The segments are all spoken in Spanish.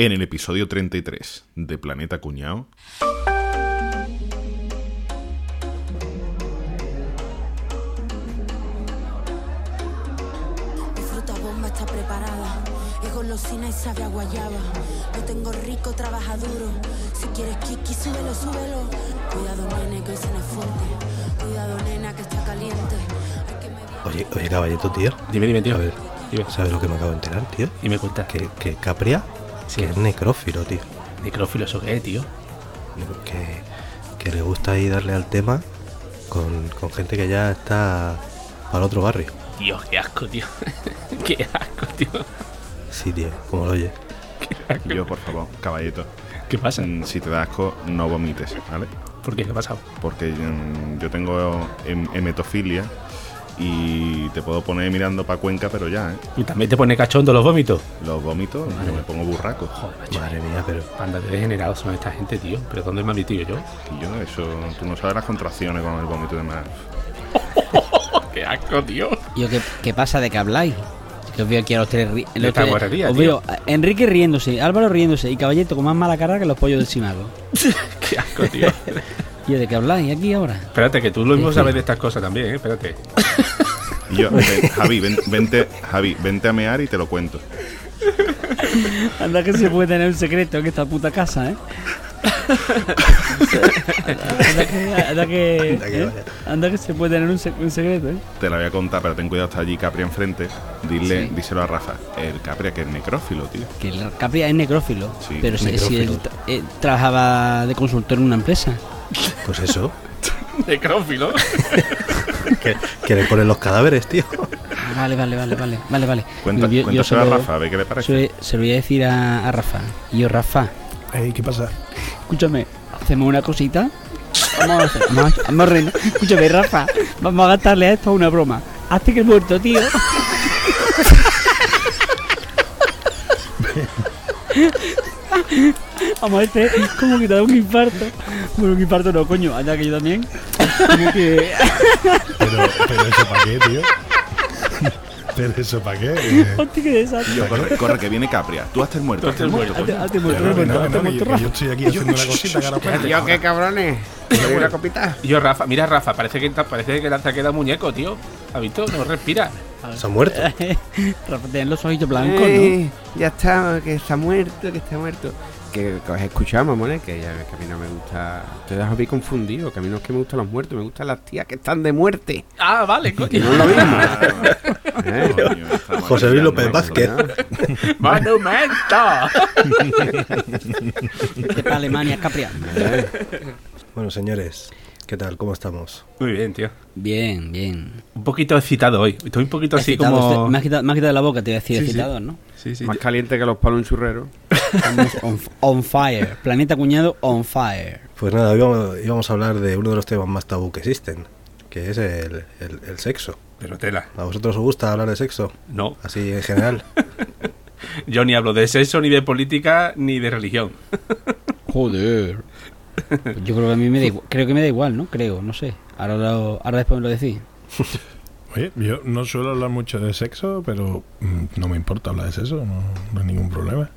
En el episodio 33 de Planeta Cuñao. Mi fruta bomba está preparada. Es golosina y sabe a guayaba. Lo tengo rico, trabaja duro. Si quieres kiki, súbelo, súbelo. Cuidado, nene, que hoy se me fuerte. Cuidado, nena, que está caliente. Que Oye, oye, caballito, tío. Dime, dime, tío. A ver, Dime. ¿sabes lo que me acabo de enterar, tío? Y me cuentas. Que, que Capria, Sí. que es necrófilo, tío. ¿Necrófilo eso qué, tío? Que, que le gusta ahí darle al tema con, con gente que ya está para otro barrio. Dios, qué asco, tío. qué asco, tío. Sí, tío, como lo oye. Yo, por favor, caballito. ¿Qué pasa? mm, Si te da asco, no vomites, ¿vale? ¿Por qué? ¿Qué ha pasado? Porque mm, yo tengo hem- hemetofilia y te puedo poner mirando para Cuenca, pero ya, ¿eh? ¿Y también te pone cachondo los vómitos? Los vómitos, yo me pongo burraco. Joder, macho. Madre mía, pero. Anda de degenerados son esta gente, tío. ¿Pero dónde me has metido yo? Y yo, eso, tú no sabes las contracciones con el vómito y demás. qué asco, tío. ¿Y yo, ¿qué, qué pasa de que habláis? Que os veo aquí a los tres los tres- guarrería, Os tío. veo Enrique riéndose, Álvaro riéndose y Caballito con más mala cara que los pollos del Simago. qué asco, tío. ¿Y yo, de qué habláis aquí ahora? Espérate, que tú lo mismo sabes de estas cosas también, ¿eh? Espérate. Y yo, ven, Javi, ven- vente, Javi, vente a mear y te lo cuento. Anda que se puede tener un secreto en esta puta casa, ¿eh? anda que, anda que, Anda que ¿eh? vaya. Anda que se puede tener un, sec- un secreto, ¿eh? Te la voy a contar, pero ten cuidado, está allí Capri enfrente. Dile, díselo a Rafa. El Capri que es necrófilo, tío. Que el Capri es necrófilo. Sí, pero si, él eh, trabajaba de consultor en una empresa. Pues eso. Necrófilo. que, que le ponen los cadáveres, tío. Ah, vale, vale, vale, vale, vale, vale. Cuenta, Yo- a lo- Rafa, a ver qué le parece. Se, lo- se lo voy a decir a, a Rafa. Y yo, Rafa, Ey, ¿qué pasa? escúchame, hacemos una cosita. Vamos a hacer, vamos vamos a. Escúchame, Rafa, vamos a gastarle a esto una broma. Hazte que el muerto, tío. Vamos a este, como que te da un infarto. Bueno, un infarto no, coño, allá que yo también. Como que. Pero, pero eso para qué, tío. Pero eso para qué. Eh, Hostia, qué desastre. Yo, corre, corre, que viene Capria. Tú el muerto. Tú el muerto. Hazte, hazte muerto, hazte muerto, yo estoy aquí haciendo una cosita que ahora cuento. Tío, qué cabrones. ¿Queréis una copita? Yo, Rafa, mira, Rafa, parece que, parece que lanza queda muñeco, tío. ¿Has visto? No respira. Se ha muerto. Rafa, tiene los ojitos blancos, ¿no? Eh, Ya está, que está muerto, que está muerto. Que, que os he escuchado, mamones, que, ya, que a mí no me gusta. Te dejo bien confundido, que a mí no es que me gustan los muertos, me gustan las tías que están de muerte. Ah, vale, Que coño. no es lo mismo. ¿Eh? Coño, José Luis López Vázquez. ¡Monumento! De Alemania, Capria. Bueno, señores, ¿qué tal? ¿Cómo estamos? Muy bien, tío. Bien, bien. Un poquito excitado hoy. Estoy un poquito así Excitado, como. este- me, has quitado, me has quitado de la boca, te iba a decir Sí, sí. excitado, ¿no? Sí, sí. Más caliente que los palos en churrero. Estamos on, on fire. Planeta Cuñado on fire. Pues nada, hoy vamos, íbamos a hablar de uno de los temas más tabú que existen, que es el, el- el sexo. Pero tela. ¿A vosotros os gusta hablar de sexo? No. Así en general. Yo ni hablo de sexo, ni de política, ni de religión. Joder. Pues yo creo que a mí me da igual. Creo que me da igual, ¿no? Creo, no sé. Ahora, lo- ahora después me lo decís. Oye, yo no suelo hablar mucho de sexo, pero mm, no me importa hablar de sexo, no, no hay ningún problema.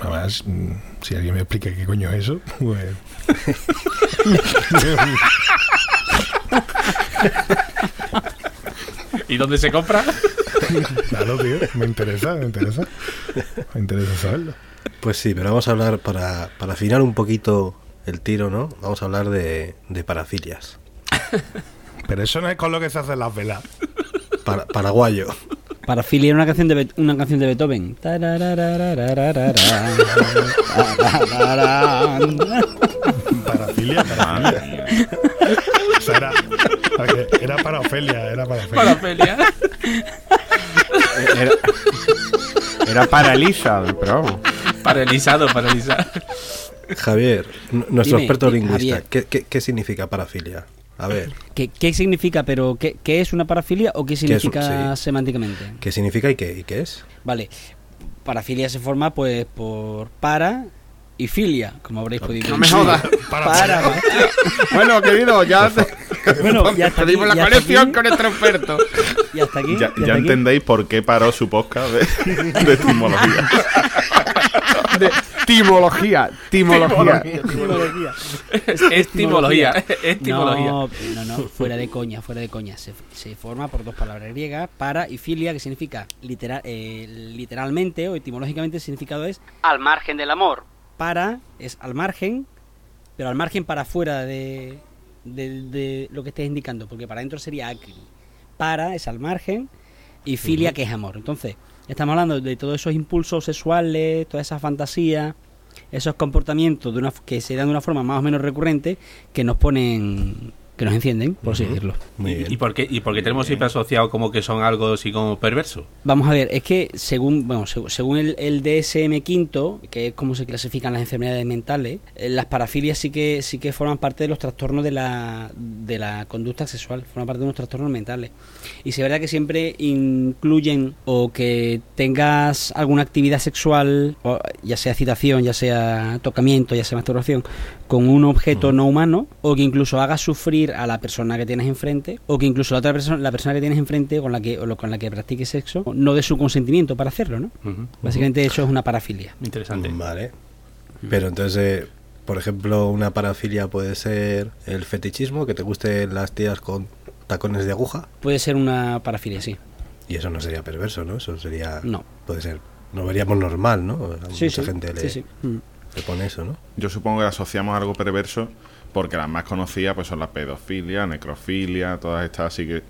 Además, mm, si alguien me explica qué coño es eso, pues. ¿Y dónde se compra? claro, tío, me interesa, me interesa. Me interesa saberlo. Pues sí, pero vamos a hablar, para, para afinar un poquito el tiro, ¿no? Vamos a hablar de, de parafilias. Pero eso no es con lo que se hacen las velas. Para, paraguayo. Parafilia era una canción de, una canción de Beethoven. Parafilia, parafilia. mía. O sea, era, era para Ofelia, era para Ofelia. Para. Era, era para Elisa, pero vamos. Paralizado, paralizado. Javier, nuestro Dime, experto lingüista. ¿qué, qué, qué significa parafilia? A ver, ¿Qué, qué significa, pero qué, qué es una parafilia o qué significa sí. semánticamente? ¿qué significa y qué, y qué es? Vale, parafilia se forma pues por para y filia, como habréis podido No me jodas. Para, Bueno, querido, ya Bueno, ya aquí, la ya colección aquí. con nuestro experto. Y hasta aquí. Ya, hasta aquí. entendéis por qué paró su podcast de, de etimología. De timología, timología. Etimología. Estimología. Estimología. No, no, no, fuera de coña, fuera de coña. Se, se forma por dos palabras griegas, para y filia, que significa literal, eh, literalmente o etimológicamente el significado es al margen del amor. Para es al margen, pero al margen para afuera de, de- de lo que estés indicando, porque para adentro sería acri. Para es al margen y filia que es amor. Entonces, estamos hablando de todos esos impulsos sexuales, toda esa fantasía, esos comportamientos de una, que se dan de una forma más o menos recurrente que nos ponen, que nos encienden, por así decirlo. Muy ¿Y, bien. y por qué, ¿Y por qué tenemos siempre asociado como que son algo así como perverso? Vamos a ver, es que según bueno seg- según el, el DSM quinto, que es como se clasifican las enfermedades mentales, eh, las parafilias sí que sí que forman parte de los trastornos de la, de la conducta sexual, forman parte de unos trastornos mentales. Y si es verdad que siempre incluyen o que tengas alguna actividad sexual, ya sea citación, ya sea tocamiento, ya sea masturbación, con un objeto no humano, o que incluso hagas sufrir a la persona que tienes enfrente, o que incluso la otra persona, la persona que tienes enfrente con la que o con la que practiques sexo, no dé su consentimiento para hacerlo, ¿no? Básicamente eso es una parafilia. Interesante. Vale. Pero entonces, eh, por ejemplo, una parafilia puede ser el fetichismo, que te gusten las tías con tacones de aguja. Puede ser una parafilia, sí. Y eso no sería perverso, ¿no? Eso sería. No. Puede ser. Lo veríamos normal, ¿no? A Sí, mucha sí, gente le, sí, sí. Mm. le pone eso, ¿no? Yo supongo que asociamos algo perverso porque las más conocidas pues son la pedofilia, necrofilia, todas estas así que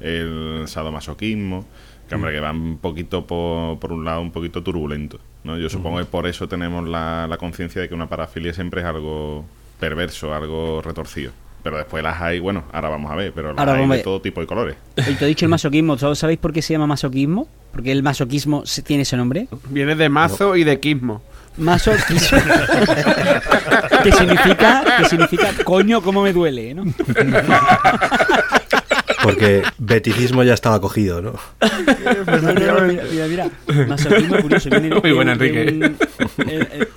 el sadomasoquismo, que hombre, que van un poquito por, por un lado un poquito turbulento, ¿no? Yo supongo que por eso tenemos la, la conciencia de que una parafilia siempre es algo perverso, algo retorcido. Pero después las hay, bueno, ahora vamos a ver, pero las Ahora hay a de todo tipo y colores. Y te he dicho el masoquismo, ¿todos sabéis por qué se llama masoquismo? Porque el masoquismo se- tiene ese nombre. Viene de mazo y de quismo. Masoquismo. que significa, que significa, coño, cómo me duele, ¿no? Porque beticismo ya estaba cogido, ¿no? No, no, no, mira, mira, mira. Masoquismo curioso. Viene de- Muy Enrique. un- eh, eh,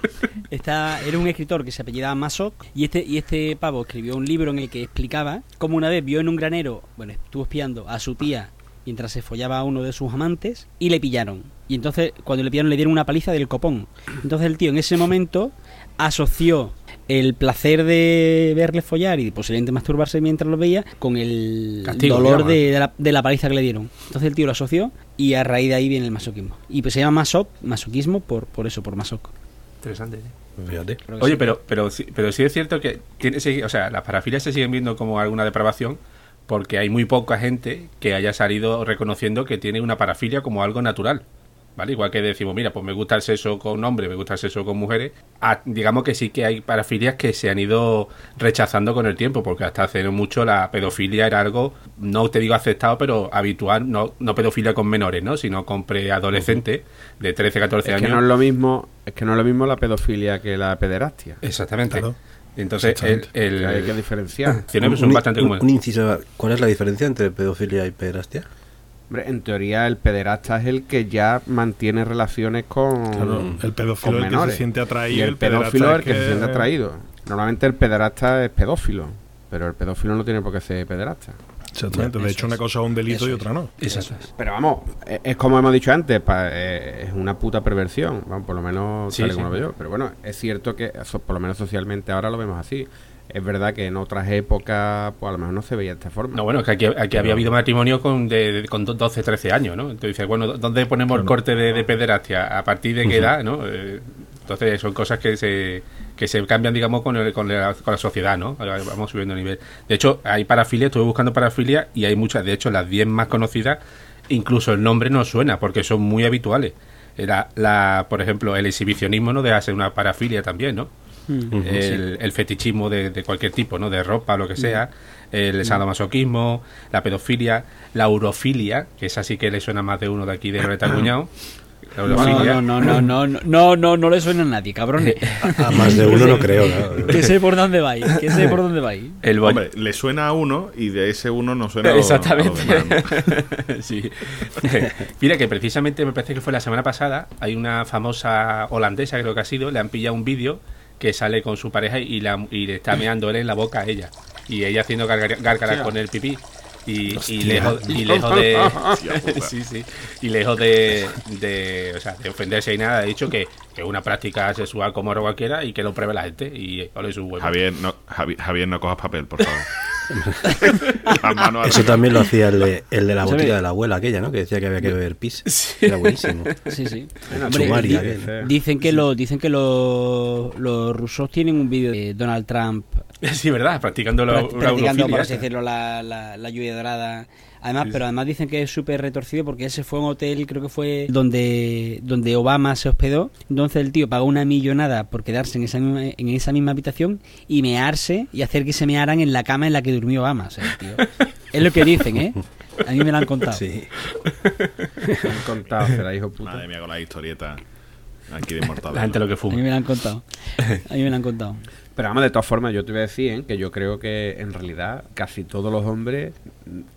está, era un escritor que se apellidaba Masoc y este, y este pavo escribió un libro en el que explicaba cómo una vez vio en un granero, bueno, estuvo espiando a su tía mientras se follaba a uno de sus amantes y le pillaron. Y entonces, cuando le pillaron, le dieron una paliza del copón. Entonces el tío en ese momento asoció el placer de verle follar y posiblemente masturbarse mientras lo veía con el Castigo, dolor de, de la, de la paliza que le dieron. Entonces el tío lo asoció y a raíz de ahí viene el masoquismo. Y pues se llama masoc, masoquismo por, por eso, por masoc. Interesante. Fíjate. Que Oye, sí. pero, pero, sí- pero sí es cierto que tiene, o sea, las parafilias se siguen viendo como alguna depravación porque hay muy poca gente que haya salido reconociendo que tiene una parafilia como algo natural. ¿Vale? Igual que decimos, mira, pues me gusta el sexo con hombres, me gusta el sexo con mujeres. Digamos que sí que hay parafilias que se han ido rechazando con el tiempo, porque hasta hace mucho la pedofilia era algo, no te digo aceptado, pero habitual, no, no pedofilia con menores, ¿no? Sino con preadolescentes de 13, 14 Es años. que no es lo mismo, es que no es lo mismo la pedofilia que la pederastia. Exactamente. Claro. Entonces, el, Exactamente. el- hay que diferenciar. Son Un- bastante un- comunes. un inciso, ¿cuál es la diferencia entre pedofilia y pederastia? Hombre, en teoría el pederasta es el que ya mantiene relaciones con, Claro, el pedófilo es el que se siente atraído, Y el, el pedófilo es el que, se siente atraído. Normalmente el pederasta es pedófilo, pero el pedófilo no tiene por qué ser pederasta. Exactamente. De hecho, una cosa es un delito Eso y otra no. Pero vamos, es, es como hemos dicho antes, pa- eh, es una puta perversión, vamos, por lo menos Sí, tal y sí. como lo veo yo. Pero bueno, es cierto que eso, por lo menos socialmente ahora lo vemos así. Es verdad que en otras épocas, pues a lo mejor no se veía de esta forma. No, bueno, que aquí, aquí había habido matrimonio con, de, de- con do- 12, 13 años, ¿no? Entonces dices, bueno, ¿dónde ponemos el corte de, de pederastia? ¿A partir de qué edad, no? Eh, entonces son cosas que se, que se cambian, digamos, con, el- con, la, con la sociedad, ¿no? Vamos subiendo el nivel. De hecho, hay parafilia, estuve buscando parafilia y hay muchas, de hecho, las 10 más conocidas, incluso el nombre no suena porque son muy habituales. La, la, por ejemplo, el exhibicionismo no deja de ser una parafilia también, ¿no? El, el fetichismo de, de cualquier tipo, ¿no? De ropa, lo que sea, el sadomasoquismo, la pedofilia, la urofilia, que esa sí que le suena a más de uno de aquí de Breta Cuñado. No, no, no, no, no, no, no, no, no le suena a nadie, cabrones. A más de uno no creo, ¿no? que sé por dónde vais, que sé por dónde vais. El boy- Hombre, le suena a uno y de ese uno no suena a los- a Exactamente. demás, ¿no? sí. Mira que precisamente me parece que fue la semana pasada, hay una famosa holandesa creo que ha sido, le han pillado un vídeo que sale con su pareja y, la, y le está meando él en la boca a ella. Y ella haciendo gárgaras con el pipí. Y, y lejos, y lejos de sí, sí. y lejos de, de, o sea, de ofenderse y nada, ha dicho que es una práctica sexual como cualquiera y que lo pruebe la gente y ole su huevo. Javier, no, Javi- Javier, no cojas papel, por favor. Eso también lo hacía el de, el de la ¿Sabe? botella de la abuela aquella, ¿no? Que decía que había que beber pis. Era buenísimo. Sí, sí. Bueno, Hombre, Chumari, di- aquel. dicen que los dicen que los los rusos tienen un vídeo de Donald Trump Sí, ¿verdad? Practicando la, pra- la practicando, por así decirlo, la, la, la lluvia dorada. Además, Sí, pero además dicen que es súper retorcido porque ese fue un hotel, creo que fue donde, donde Obama se hospedó. Entonces el tío pagó una millonada por quedarse en esa misma, en esa misma habitación y mearse y hacer que se mearan en la cama en la que durmió Obama. O sea, el tío. Es lo que dicen, ¿eh? A mí me lo han contado. Sí. Me han contado, será hijo puta. Madre mía, con la historieta aquí de Mortadelo. La gente lo que A mí fuma. me lo han contado. A mí me lo han contado. Pero vamos, de todas formas, yo te voy a decir ¿eh? que yo creo que en realidad casi todos los hombres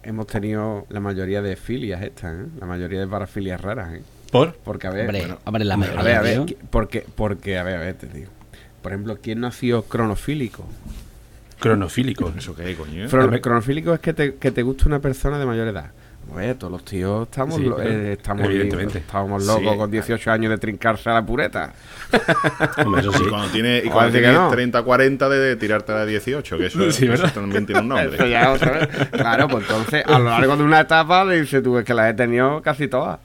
hemos tenido la mayoría de filias estas, ¿eh? La mayoría de parafilias raras, ¿eh? ¿Por? Porque, a ver, Hombre, bueno, hombre, la a mayoría, ver, a ver, tío. qui- porque, porque, a ver, a ver, te digo. Por ejemplo, ¿quién no ha sido cronofílico? Cronofílico. ¿Eso qué, coño? Cronofílico es que te, que te guste una persona de mayor edad. Ver, todos los tíos estamos, Sí, lo- eh, estamos, Evidentemente. estábamos Sí. locos con 18 años de trincarse a la pureta. Hombre, eso sí. Y cuando tienes, y cuando sí que tienes no. 30, 40 de, de tirarte a la 18, que eso, Sí, eso ¿verdad? también tiene un nombre. Eso ya otra vez. Claro, pues entonces, a lo largo de una etapa, le dices tú, es que las he tenido casi todas.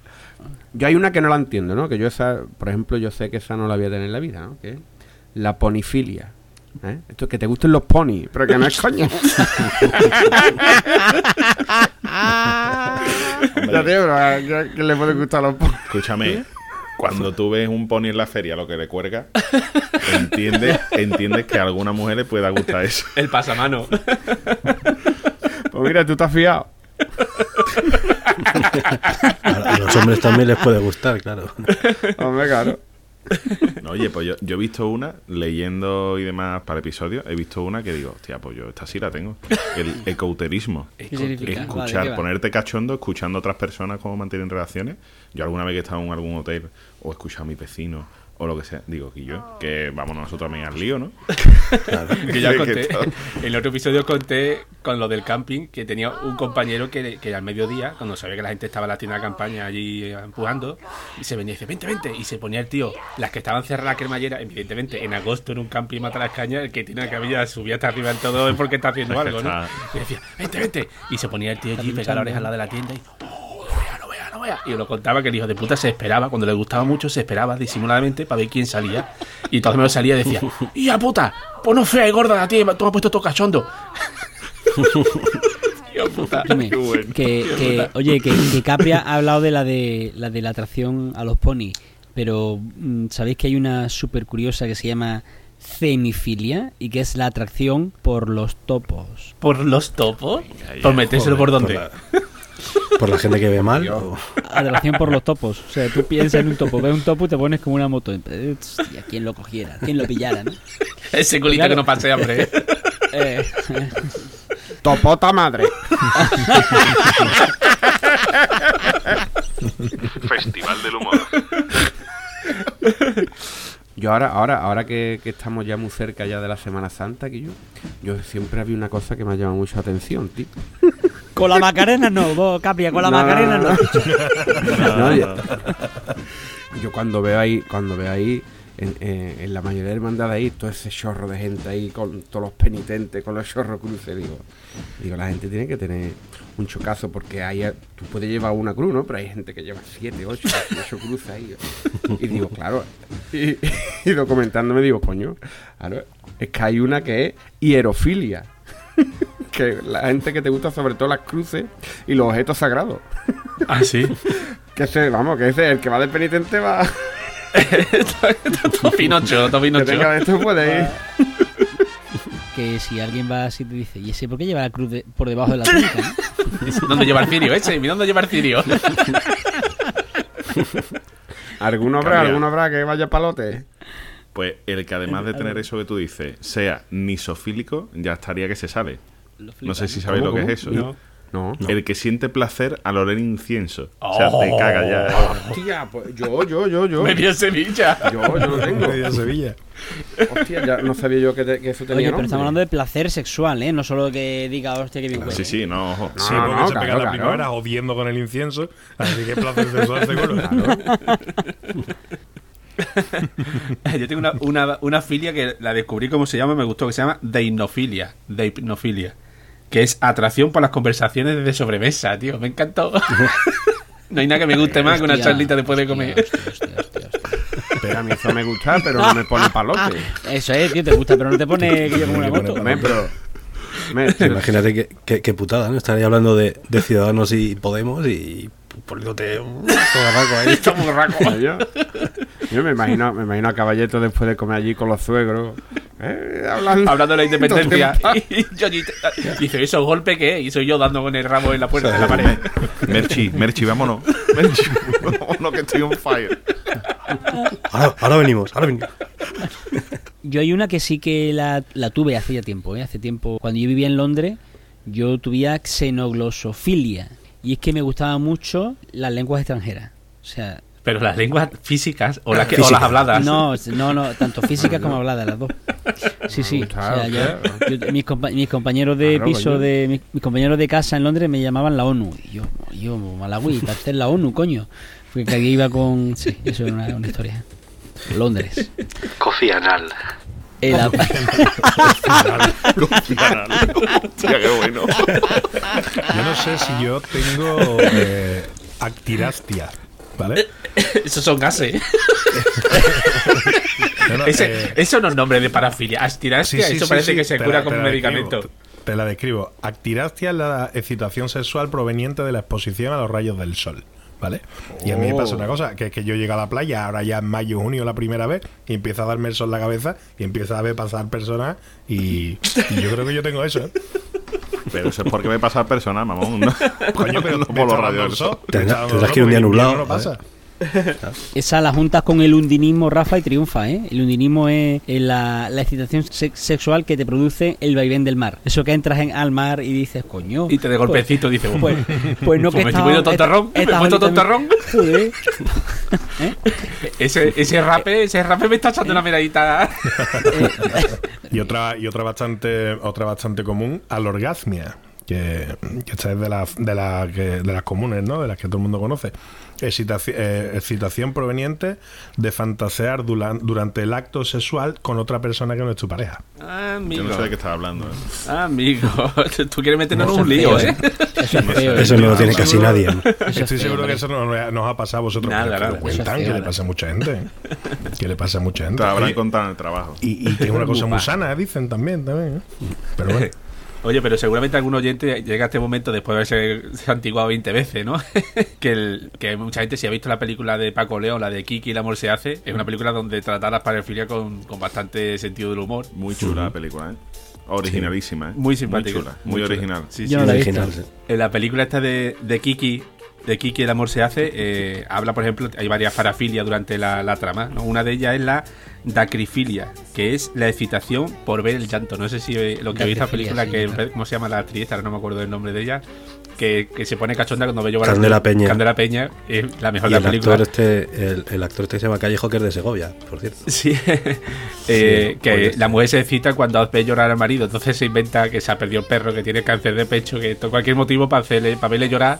Yo hay una que no la entiendo, ¿no? Que yo esa, por ejemplo, yo sé que esa no la voy a tener en la vida, ¿no? Que es la ponifilia. ¿Eh? Esto es que te gusten los ponis, pero que no es coño. Ya, tío, pero ¿a ¿qué, qué le puede gustar a los ponis? Escúchame, cuando tú ves un pony en la feria, lo que le cuelga, entiendes, entiendes que a alguna mujer le pueda gustar eso. El pasamano. Pues mira, tú estás fiado. A, a los hombres también les puede gustar, claro. Hombre, claro. No, oye, pues yo, yo he visto una, leyendo y demás para el episodio, he visto una que digo, hostia, pues yo esta sí la tengo. El ecouterismo. Escuchar, ponerte cachondo, escuchando a otras personas cómo mantienen relaciones. Yo alguna vez que he estado en algún hotel o he escuchado a mi vecino o lo que sea, digo, que yo, que vamos nosotros también al lío, ¿no? que ya Que conté. En el otro episodio conté con lo del camping que tenía un compañero que, que al mediodía, cuando sabía que la gente estaba en la tienda de campaña allí eh, empujando, y se venía y dice, vente, vente. Y se ponía el tío, las que estaban cerradas la cremallera, evidentemente en agosto en un camping mata las cañas, el que tiene la cabilla subía hasta arriba en todo es porque está haciendo algo, ¿no? Y decía, vente, vente. Y se ponía el tío allí, pegaba la oreja al lado de la tienda y no vea. Y lo contaba que el hijo de puta se esperaba, cuando le gustaba mucho, se esperaba disimuladamente para ver quién salía. Y entonces me lo salía y decía, ¡Hija puta! Pues no fea y gorda la tía, tú me has puesto todo cachondo. Puta. Qué bueno. que, que- oye, que, que Capri ha hablado de la de la de la atracción a los ponis, pero mm, sabéis que hay una súper curiosa que se llama cenifilia y que es la atracción por los topos. ¿Por los topos? Ya. ¿Por metérselo por dónde? la, por la gente que ve mal. o- Atracción por los topos. O sea, tú piensas en un topo, ves un topo y te pones como una moto. Hostia, quién lo cogiera, quién lo pillara, ¿no? Ese culito Claro. que no pase hambre. ¿eh? Eh, Topota madre. Festival del humor. Yo ahora, ahora, ahora que, que estamos ya muy cerca ya de la Semana Santa, que yo, yo siempre había una cosa que me ha llamado mucho la atención, tío. Con la Macarena no, vos, Capria, con la No, Macarena no. no. No, yo, yo cuando veo ahí, cuando veo ahí, en, eh, en la mayoría de hermandades ahí, todo ese chorro de gente ahí, con todos los penitentes, con los chorros cruces, digo, digo, la gente tiene que tener un chocazo, porque hay, tú puedes llevar una cruz, ¿no? Pero hay gente que lleva siete, ocho, ocho cruces ahí. Y digo, claro, y, y documentándome digo, coño, claro, es que hay una que es hierofilia. Que la gente que te gusta sobre todo las cruces y los objetos sagrados. Ah, sí. Que ese, vamos, que ese, el que va de penitente va. Topinocho, Que Topinocho. tenga esto puede ir. Que si alguien va así te dice, ¿y ese por qué lleva la cruz de- por debajo de la túnica? no?". ¿Dónde lleva el cirio ese? Mira dónde lleva el cirio. ¿Alguno habrá, alguno habrá que vaya palote? Pues el que además de tener eso que tú dices, sea nisofílico, ya estaría que se sale. No sé si sabéis ¿Cómo, lo que cómo? es eso. No. No. El que siente placer al oler incienso. O sea, te caga ya. Hostia, pues yo, yo, yo, yo. Medio Sevilla. Yo, yo lo tengo. Medio Sevilla. Hostia, ya no sabía yo que, te- que eso tenía Oye, pero nombre. estamos hablando de placer sexual, ¿eh? No solo que diga, hostia, que bien huele. Sí, sí, no, ojo. Sí, no, porque no, se claro, pega la claro. primavera jodiendo con el incienso. Así que placer sexual seguro. Yo tengo una, una, una filia que la descubrí como se llama, me gustó, que se llama deipnofilia. Deipnofilia. Que es atracción por las conversaciones de sobremesa, tío. Me encantó. no hay nada que me guste más que una charlita después de comer. hostia, hostia, hostia, hostia. Pero a mí eso me gusta, pero no me pone palote. Eso es, tío, te gusta, pero no te pone que yo como una moto. Pero... me- Imagínate qué, qué- qué putada, ¿no? Estaría hablando de, de Ciudadanos y Podemos y poniéndote un raco ahí. Está muy raco. yo, yo me imagino, me imagino a Caballeto después de comer allí con los suegros. eh, hablando, Hablando de la independencia. Y yo dice, ¿eso golpe qué? Y soy yo dando con el ramo en la puerta de la pared. Merchi, Merchi, vámonos. Merchi, vámonos que estoy on fire. Ahora, ahora venimos, ahora venimos. Yo hay una que sí que la, la tuve hace ya tiempo, ¿eh? Hace tiempo. Cuando yo vivía en Londres, yo tuve xenoglosofilia. Y es que me gustaban mucho las lenguas extranjeras. O sea, Pero las lenguas físicas o las, que, o las habladas. no, no, no, tanto físicas como habladas, las dos. Sí, sí. O gusta, sea, yo- hostia. yo- mis, compa- mis compañeros de Claro, piso, de mis, mis compañeros de casa en Londres me llamaban la ONU. Y yo, yo, Malawi, estás en la ONU, coño. Porque día iba con. Sí, eso era una, una historia. Londres. Coffee anal. La- Hostia, qué bueno. Yo no sé si yo tengo eh, actirastia, ¿vale? Esos son gases. No, no, Ese- eh, eso no es nombre de parafilia. sí, sí, eso sí, parece sí, que se cura la- con un medicamento. describo, Te la describo. Actirastia es la excitación sexual proveniente de la exposición a los rayos del sol. ¿Vale? Y a mí me pasa una cosa, que es que yo llego a la playa, ahora ya en mayo, junio la primera vez, y empieza a darme el sol en la cabeza, y empieza a ver pasar personas, y, y yo creo que yo tengo eso, ¿eh? Pero eso es porque me pasa personal, mamón. ¿no? Coño, pero no por los está Tendrás- que ir un día nublado, no pasa. Esa la juntas con el undinismo, Rafa, y triunfa, ¿eh? El undinismo es, la, la excitación sex- sexual que te produce el vaivén del mar. Eso que entras en, al mar y dices, coño. Y te de golpecito dice, Pues, pues no Pues que me estaba- estoy poniendo tontarrón, me he puesto tontarrón. Joder. ese, ese rape, ese rape me está echando una miradita. Y otra, y otra bastante, otra bastante común, alorgasmia, que, que esta es de las de las que- de las comunes, ¿no? De las que todo el mundo conoce. Excitación, eh, excitación proveniente de fantasear duran- durante el acto sexual con otra persona que no es tu pareja. Amigo. Yo no sé de qué estás hablando. ¿eh? Amigo. Tú quieres meternos en Eso un lío, feo, ¿eh? Eso es feo. Eso no lo tiene casi nadie. ¿no? Estoy feo, seguro que eso no nos ha pasado a vosotros, Nada, nada. cuentan, es que feo, le pasa a mucha gente. ¿eh? Que le pasa a mucha gente. Te habrán contado en el trabajo. y, y que es una cosa muy sana, dicen también, también. ¿eh? Pero bueno. Oye, pero seguramente algún oyente llega a este momento después de haberse antiguado 20 veces, ¿no? que, el, que mucha gente, si ha visto la película de Paco León, la de Kiki, El amor se hace, es una película donde trata la parafilia con, con bastante sentido del humor. Muy chula la película, ¿eh? Originalísima, ¿eh? Muy simpática. Muy chula, muy, chula. original. Sí, sí. no la Original. En la película esta de, de Kiki, de Kiki el amor se hace, eh, habla, por ejemplo, hay varias parafilias durante la, la trama. ¿no? Una de ellas es la dacrifilia, que es la excitación por ver el llanto. No sé si eh, lo que habéis la película, sí, que claro. ¿cómo se llama la actriz? Ahora no me acuerdo del nombre de ella. Que, que se pone cachonda cuando ve llorar a- Candela Peña. Candela Peña es la mejor Y de el la película. actor, este, el, el actor este se llama Callejo, que es de Segovia, por cierto. Sí, Eh, que pues, la mujer se excita cuando ve llorar al marido, entonces se inventa que se ha perdido el perro, que tiene cáncer de pecho, que esto cualquier motivo para hacerle, para verle llorar.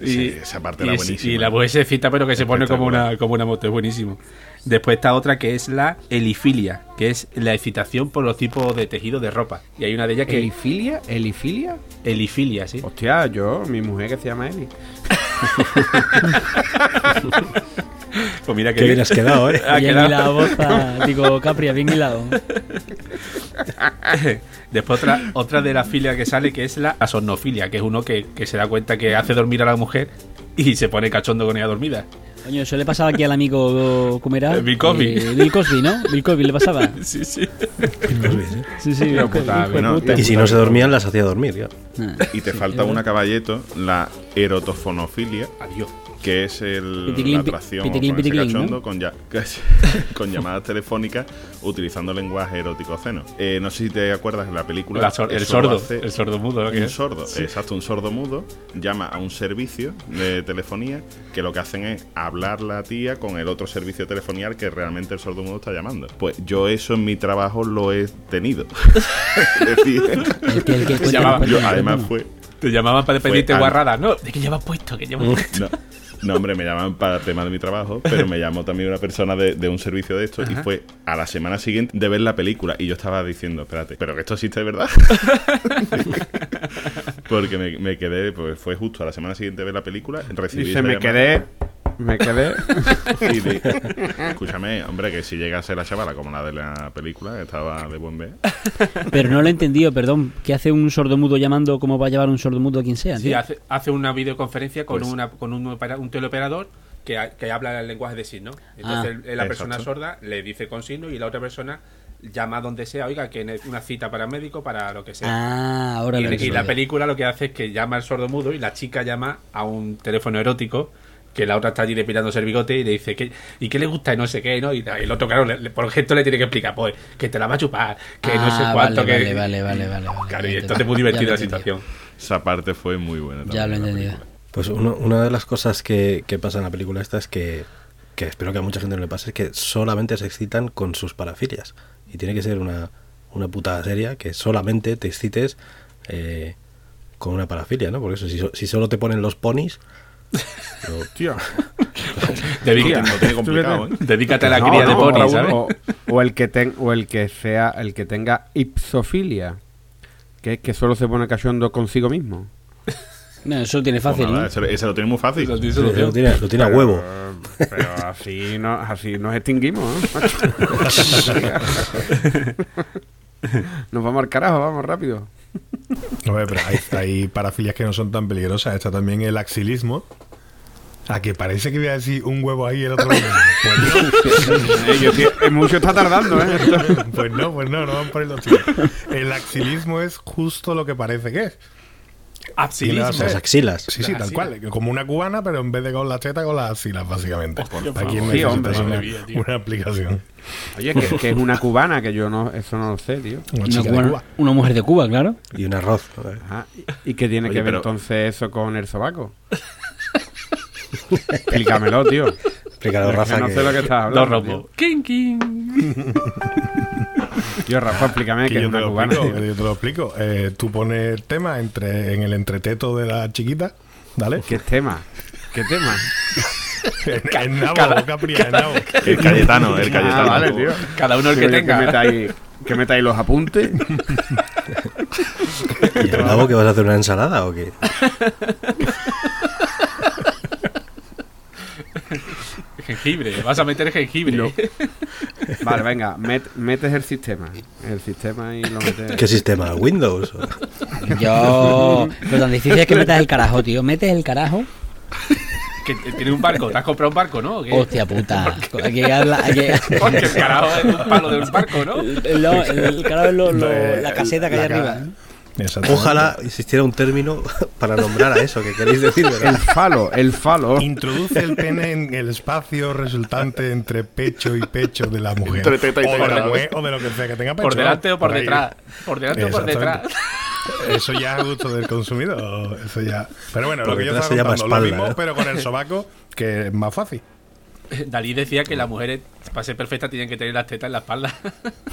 Y, Sí, esa parte y era es- buenísima. Y la mujer se excita, pero que se pone como una, como una moto, es buenísimo. Después está otra que es la elifilia, que es la excitación por los tipos de tejido de ropa. Y hay una de ellas que. ¿Elifilia? ¿Elifilia? elifilia, sí. Hostia, yo, mi mujer que se llama Eli. Pues mira que Qué bien has quedado, ¿eh? Ha Bien quedado. hilado, Boza. Digo, Capria, bien hilado. Después otra, otra de las filias que sale que es la asomnofilia, que es uno que, que se da cuenta que hace dormir a la mujer y se pone cachondo con ella dormida. Coño, eso le pasaba aquí al amigo, ¿cómo era? Eh, Bill Cosby. Eh, Bill Cosby, ¿no? Bill Cosby le pasaba. Sí, sí. Sí, sí, Bill Cosby, hijo de bueno, puta. Y si no se dormían, las hacía dormir. claro. Ah. Y te falta una caballeto, la erotofonofilia, Adiós. Que es el, Piticlin, la atracción piticlin, con piticlin, cachondo ¿no? con, ya- con llamadas telefónicas utilizando lenguaje erótico obsceno. Eh, no sé si te acuerdas en la película. La sor- el sordo, hace el sordo mudo. Un es. sordo, exacto, un sordo mudo llama a un servicio de telefonía que lo que hacen es hablar la tía con el otro servicio telefonial que realmente el sordo mudo está llamando. Pues yo eso en mi trabajo lo he tenido. es decir, El que, el que cuéntanos, llamaba- yo cuéntanos, además fue Te llamaban para pedirte al- guarradas. No, ¿de qué llevas puesto? ¿Qué llevas puesto? No, no, hombre, me llaman para el tema de mi trabajo, pero me llamó también una persona de, de un servicio de esto y fue a la semana siguiente de ver la película y yo estaba diciendo, espérate, ¿pero que esto existe de verdad? Porque me, me quedé, pues fue justo a la semana siguiente de ver la película, recibí Dice, esa me llamada quedé. Me quedé. escúchame, hombre, que si llegase la chavala como la de la película, que estaba de buen ver, Pero no lo he entendido, perdón. ¿Qué hace un sordomudo llamando cómo va a llevar un sordomudo a quien sea? Sí, tío? hace, hace una videoconferencia con, Pues- una, con un, opera- un teleoperador que, que habla el lenguaje de signos. Entonces Ah. la persona Exacto. sorda le dice con signos y la otra persona llama donde sea, oiga, que es una cita para médico, para lo que sea. Ah, ahora y, lo y la película lo que hace es que llama al sordo mudo y la chica llama a un teléfono erótico que la otra está allí depilándose el bigote y le dice que y qué le gusta y no sé qué, ¿no? Y el otro, claro, le- le- por gesto le tiene que explicar, pues, que te la va a chupar, que no sé Ah, cuánto, vale, que... Vale, vale, vale, vale. Claro, vale, y entonces muy divertida la situación. esa parte fue muy buena. Ya lo he entendido. Pues uno- una de las cosas que, que pasa en la película esta es que, que espero que a mucha gente no le pase, es que solamente se excitan con sus parafilias. Y tiene que ser una, una putada seria que solamente te excites eh, con una parafilia, ¿no? Porque eso, si, si solo te ponen los ponis... Tío. Lo tiene complicado, ¿eh? Dedícate a la No, cría de pony, o- ¿sabes? O, o el que ten, o el que sea el que tenga ipsofilia, que es que solo se pone cachondo consigo mismo. No, eso tiene Pues fácil, nada, ¿no? ese, ese lo tiene muy fácil. Lo lo, tiene, lo tiene a huevo. Pero, pero así, no, así nos extinguimos. ¿no? nos vamos al carajo, vamos rápido. Hombre, pero hay, hay parafilias que no son tan peligrosas. Está también el axilismo. A que parece que voy a decir un huevo ahí y el otro huevo. Yo, tío, eh, mucho está tardando, ¿eh? Pues no, pues no, pues no, no van por el otro. El axilismo es justo lo que parece que es. Absilismo. Las axilas. Sí, sí, Las tal cual. Como una cubana, pero en vez de con la teta, con las axilas, básicamente. Aquí Sí, necesitas hombre, una, una aplicación. Oye, que, que es una cubana, que yo no, eso no lo sé, tío. Una cubana- Cuba. una mujer de Cuba, claro. Y un arroz. Ajá. ¿Y qué tiene Oye, que ver pero- entonces eso con el sobaco? Explícamelo, tío. Explícalo, Es que Rafa. no que- sé lo que estás Dos hablando. rombos. King, king. Tío, Rafa, explícame Que que es yo, te una lo cubana. explico, yo te lo explico. Eh, tú pones el tema entre, en el entreteto de la chiquita, ¿vale? ¿Qué tema? ¿Qué tema? En nabo, Capri, en nabo. El Cayetano, el Cayetano. Ah, vale, tío. Cada uno el que yo, tenga. Que metáis, que metáis los apuntes. ¿Y el nabo que vas a hacer una ensalada o qué? Jengibre. Vas a meter jengibre. No. Vale, venga, met- metes el sistema. El sistema y lo metes. ¿Qué sistema? ¿Windows? Yo. Lo tan difícil es que metas el carajo, tío. Metes el carajo. Que tiene un barco. ¿Te has comprado un barco, no? ¿O qué? Hostia puta. Porque el carajo es un palo de un barco, ¿no? El, lo- el carajo es lo- lo- la caseta que hay la arriba. Ojalá existiera un término para nombrar a eso que queréis decir, El ¿verdad? falo, el falo. Introduce el pene en el espacio resultante entre pecho y pecho de la mujer. Entre teta y o, de teta. la mujer o de lo que sea que tenga pecho. Por delante o por detrás. Por delante o por detrás. Eso ya es gusto del consumidor. Eso ya. Pero bueno, Por lo que yo estaba contando, lo mismo, ¿eh? pero con el sobaco, que es más fácil. Dalí decía que las mujeres, para ser perfectas, tienen que tener las tetas en la espalda.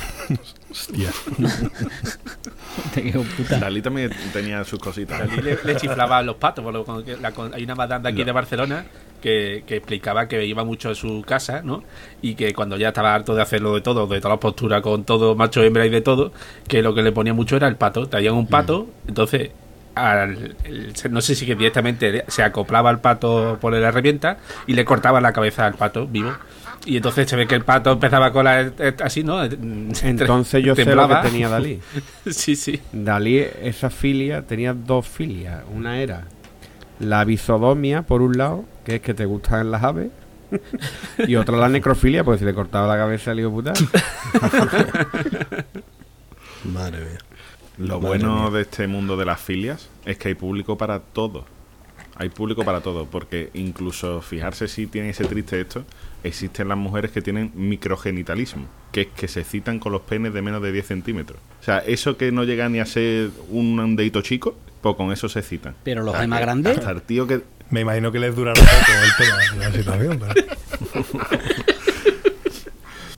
Hostia. Te quedo puta. Dalí también tenía sus cositas. Dalí le, le chiflaba a los patos. por lo- que- la- con- hay una madame de aquí de Barcelona que, que explicaba que iba mucho a su casa, ¿no? Y que cuando ya estaba harto de hacerlo de todo, de todas las posturas con todo, macho, hembra y de todo, que lo que le ponía mucho era el pato. Traían un pato, entonces al- el- no sé si que directamente se acoplaba al pato por la herramienta y le cortaba la cabeza al pato vivo. Y entonces se ve que el pato empezaba con la eh, así, ¿no? Entonces yo sé lo que tenía Dalí. sí, sí. Dalí, esa filia, tenía dos filias. Una era la bisodomia, por un lado, que es que te gustan las aves. Y otra la necrofilia, porque si le cortaba la cabeza al hijo puta. Madre mía. Lo Madre bueno mía. de este mundo de las filias es que hay público para todo. Hay público para todo, porque incluso fijarse si tiene ese triste esto, existen las mujeres que tienen microgenitalismo, que es que se citan con los penes de menos de 10 centímetros. O sea, eso que no llega ni a ser un, dedito chico, pues con eso se citan. Pero los O sea, hay más que grandes. Hasta el tío que... Me imagino que les durará poco el tema, la situación. pero-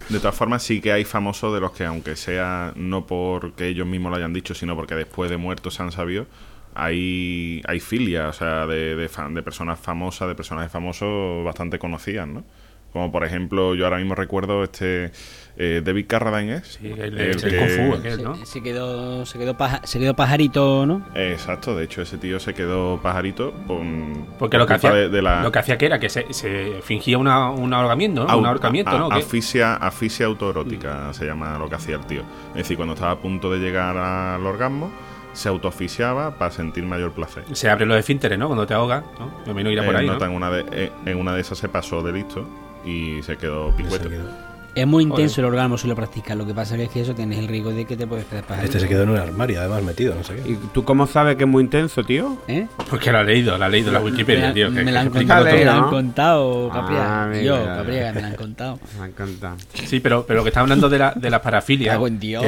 De todas formas, sí que hay famosos de los que, aunque sea no porque ellos mismos lo hayan dicho, sino porque después de muertos se han sabido, hay, hay filia, o sea, de, de, fan- de personas famosas, de personajes famosos bastante conocidas, ¿no? Como por ejemplo, yo ahora mismo recuerdo este eh, David Carradine es. Sí, el, el el que- Kung Fu, aquel, ¿no? Se, se quedó, se, quedó paja- se quedó pajarito, ¿no? Exacto, de hecho ese tío se quedó pajarito con, Porque por lo que, hacía, de, de la lo que hacía que era que se, se fingía una, un ahorcamiento, ¿no? au- un ahorcamiento, a- ¿no? Que- Asfixia, asfixia autoerótica se llama lo que hacía el tío. Es decir, cuando estaba a punto de llegar al orgasmo, se autoasfixiaba para sentir mayor placer. se abren los esfínteres, ¿no? Cuando te ahogas, ¿no? Me imagino irá por Eh, ahí, en, una de, eh, en una de esas se pasó de listo y se quedó Se picueto. quedó- Es muy intenso el orgasmo si lo practicas. Lo que pasa es que eso tienes el riesgo de que te puedes quedar pajarito. Este se quedó en un armario, además metido, no sé qué. ¿Y tú cómo sabes que es muy intenso, tío? ¿Eh? Porque lo ha leído, lo ha leído la Wikipedia, la- tío. me la han contado, me la han contado, Capriega. Yo, me la han contado. Me encanta. Sí, pero, pero lo que está hablando de la, de las parafilias. Cago en Dios.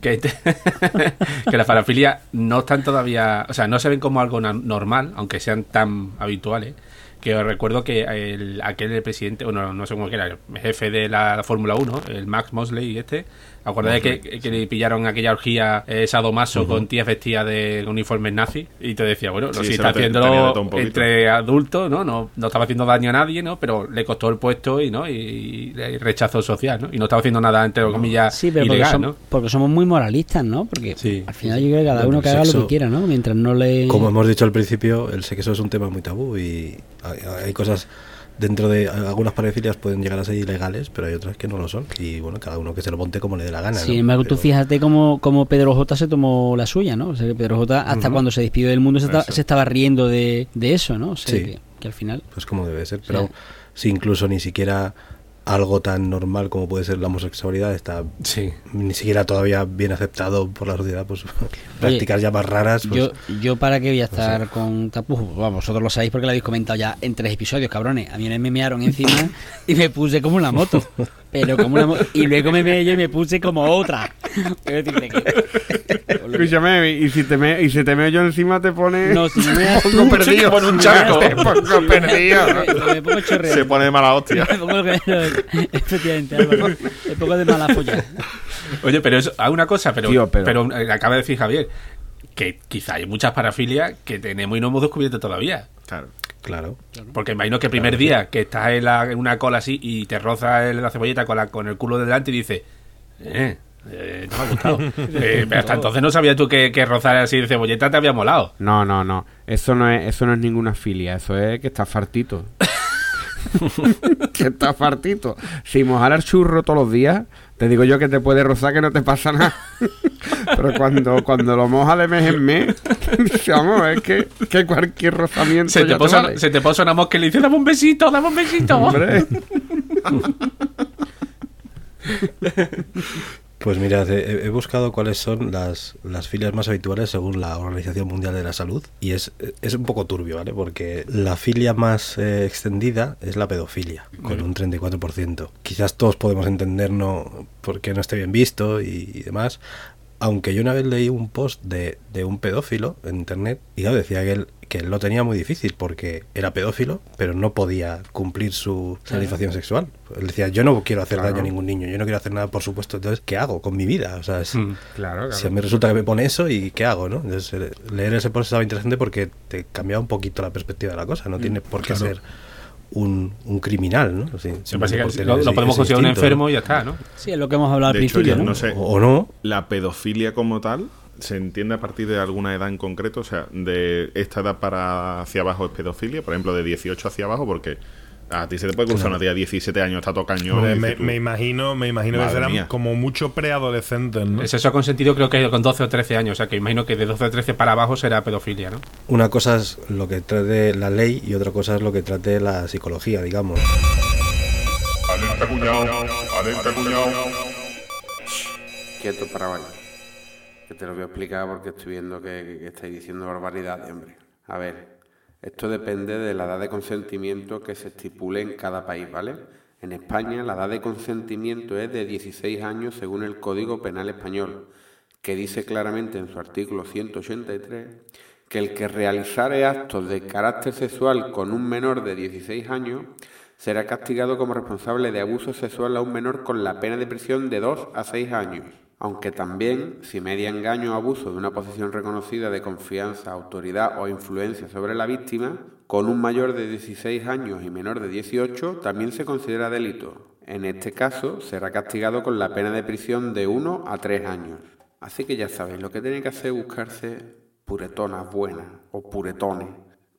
Que, es- eh, que, que las parafilias no están todavía. O sea, no se ven como algo normal, aunque sean tan habituales. Que os recuerdo que el, aquel presidente, bueno, no sé cómo que era, el jefe de la, Fórmula 1, el Max Mosley, este. ¿Acordáis que, que le pillaron aquella orgía eh, sadomaso con tías vestidas de uniformes nazis? Y te decía, bueno, Sí, si está haciéndolo entre adultos, ¿no? ¿no? No estaba haciendo daño a nadie, ¿no? Pero le costó el puesto y, ¿no? Y, y rechazo social, ¿no? Y no estaba haciendo nada, entre comillas, Sí, pero porque, ilegal, som- ¿no? porque somos muy moralistas, ¿no? Porque Sí. al final yo creo que cada uno que haga lo que quiera, ¿no? Mientras no le... Como hemos dicho al principio, el sexo es un tema muy tabú y hay, cosas dentro de algunas parafilias pueden llegar a ser ilegales, pero hay otras que no lo son. Y bueno, cada uno que se lo monte como le dé la gana. Sin ¿no? embargo, tú Pero- fíjate cómo, cómo Pedro J se tomó la suya, ¿no? O sea, que Pedro J hasta cuando se despidió del mundo se, se estaba riendo de, de eso, ¿no? O sea, Sí. que, que al final... Pues como debe ser, sea- pero si incluso ni siquiera algo tan normal como puede ser la homosexualidad está Sí. ni siquiera todavía bien aceptado por la sociedad, pues prácticas ya más raras. Pues, Yo, yo para qué voy a estar con tapujos, Vamos, vosotros lo sabéis porque lo habéis comentado ya en tres episodios, cabrones. A mí me mearon encima y me puse como una moto. Pero como una mo- y luego me meé yo y me puse como otra. Quiero decirte que- Escúchame, y si te me, y si te meo yo encima te pone No, si me meas tú, poco perdido. Pone un charco. Te pongo perdido. me, me pongo chorreado. Se pone de mala hostia. Me pongo efectivamente, Álvaro. Me pongo de mala folla. Oye, pero es hay una cosa, pero, Tío, pero- pero eh, acaba de decir Javier que quizá hay muchas parafilias que tenemos y no hemos descubierto todavía. Claro. Claro. Porque imagino que el primer día que estás en, la- en una cola así y te roza el- la cebolleta con, la, con el culo delante y dices, eh, eh, no me ha gustado. Eh, pero hasta entonces no sabías tú que, que rozar así de cebolleta te había molado. No, no, no. Eso no es, eso no es ninguna filia. Eso es que estás fartito. que estás fartito. Si mojar el churro todos los días, te digo yo que te puede rozar que no te pasa nada. Pero cuando, cuando lo mojas de mes en mes, vamos, es que, que cualquier rozamiento. Se te, ya posa, vale. se te posa una mosca y le dice, dame un besito, dame un besito. Hombre. Pues mirad, he, he buscado cuáles son las, las filias más habituales según la Organización Mundial de la Salud y es, es un poco turbio, ¿vale? Porque la filia más eh, extendida es la pedofilia, con un 34%. Quizás todos podemos entender no, por qué no esté bien visto y, y demás, aunque yo una vez leí un post de, de un pedófilo en internet y claro, decía que él, que él lo tenía muy difícil porque era pedófilo, pero no podía cumplir su satisfacción sexual. Él decía, yo no quiero hacer daño a ningún niño, yo no quiero hacer nada, por supuesto. Entonces, ¿qué hago con mi vida? O sea, es- Mm. Claro, si a mí resulta que me pone eso y ¿qué hago? ¿no? Entonces, eh, leer ese post estaba interesante porque te cambia un poquito la perspectiva de la cosa. No tiene por qué ser un, un criminal, ¿no? Sí, que lo, podemos considerar un enfermo y ya está, ¿no? Sí, es lo que hemos hablado al De hecho, principio, yo ¿no? no sé. O, o no, La pedofilia como tal se entiende a partir de alguna edad en concreto, o sea, de esta edad para hacia abajo es pedofilia, por ejemplo, de 18 hacia abajo, porque a ti se te puede cruzar una tía de 17 años, está todo cañón. Hombre, y me, imagino, me imagino que serán mía. como mucho preadolescentes, ¿no? El sexo consentido creo que con 12 o 13 años, o sea que imagino que de 12 o 13 para abajo será pedofilia, ¿no? una cosa es lo que trate la ley y otra cosa es lo que trate la psicología, digamos. Alerta cuñado, alerta cuñado. Quieto para baño. Que te lo voy a explicar porque estoy viendo que, que- que estáis diciendo barbaridad, hombre. A ver, Esto depende de la edad de consentimiento que se estipule en cada país, ¿vale? En España la edad de consentimiento es de 16 años según el Código Penal Español, que dice claramente en su artículo 183 que el que realizare actos de carácter sexual con un menor de 16 años será castigado como responsable de abuso sexual a un menor con la pena de prisión de 2 a 6 años. Aunque también, si media engaño o abuso de una posición reconocida de confianza, autoridad o influencia sobre la víctima, con un mayor de 16 años y menor de 18, también se considera delito. En este caso, será castigado con la pena de prisión de 1 a 3 años. Así que ya sabéis, lo que tenéis que hacer es buscarse puretonas buenas o puretones.